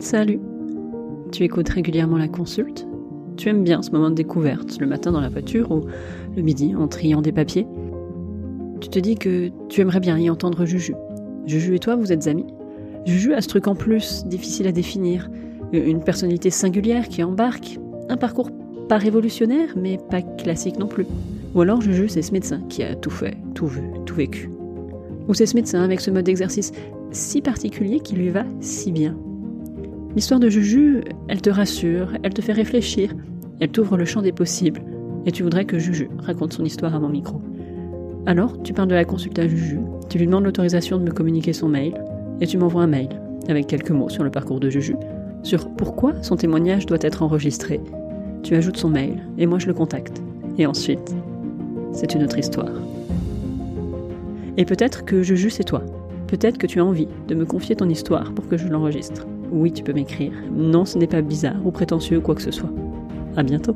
Salut Tu écoutes régulièrement la consulte Tu aimes bien ce moment de découverte, le matin dans la voiture ou le midi en triant des papiers Tu te dis que tu aimerais bien y entendre Juju. Juju et toi, vous êtes amis Juju a ce truc en plus, difficile à définir, une personnalité singulière qui embarque, un parcours pas révolutionnaire, mais pas classique non plus. Ou alors Juju, c'est ce médecin qui a tout fait, tout vu, tout vécu. Ou c'est ce médecin avec ce mode d'exercice si particulier qui lui va si bien. L'histoire de Juju, elle te rassure, elle te fait réfléchir, elle t'ouvre le champ des possibles, et tu voudrais que Juju raconte son histoire à mon micro. Alors, tu parles de la consulte à Juju, tu lui demandes l'autorisation de me communiquer son mail, et tu m'envoies un mail, avec quelques mots sur le parcours de Juju, sur pourquoi son témoignage doit être enregistré. Tu ajoutes son mail, et moi je le contacte. Et ensuite, c'est une autre histoire. Et peut-être que Juju c'est toi. Peut-être que tu as envie de me confier ton histoire pour que je l'enregistre. Oui, tu peux m'écrire. Non, ce n'est pas bizarre ou prétentieux ou quoi que ce soit. À bientôt.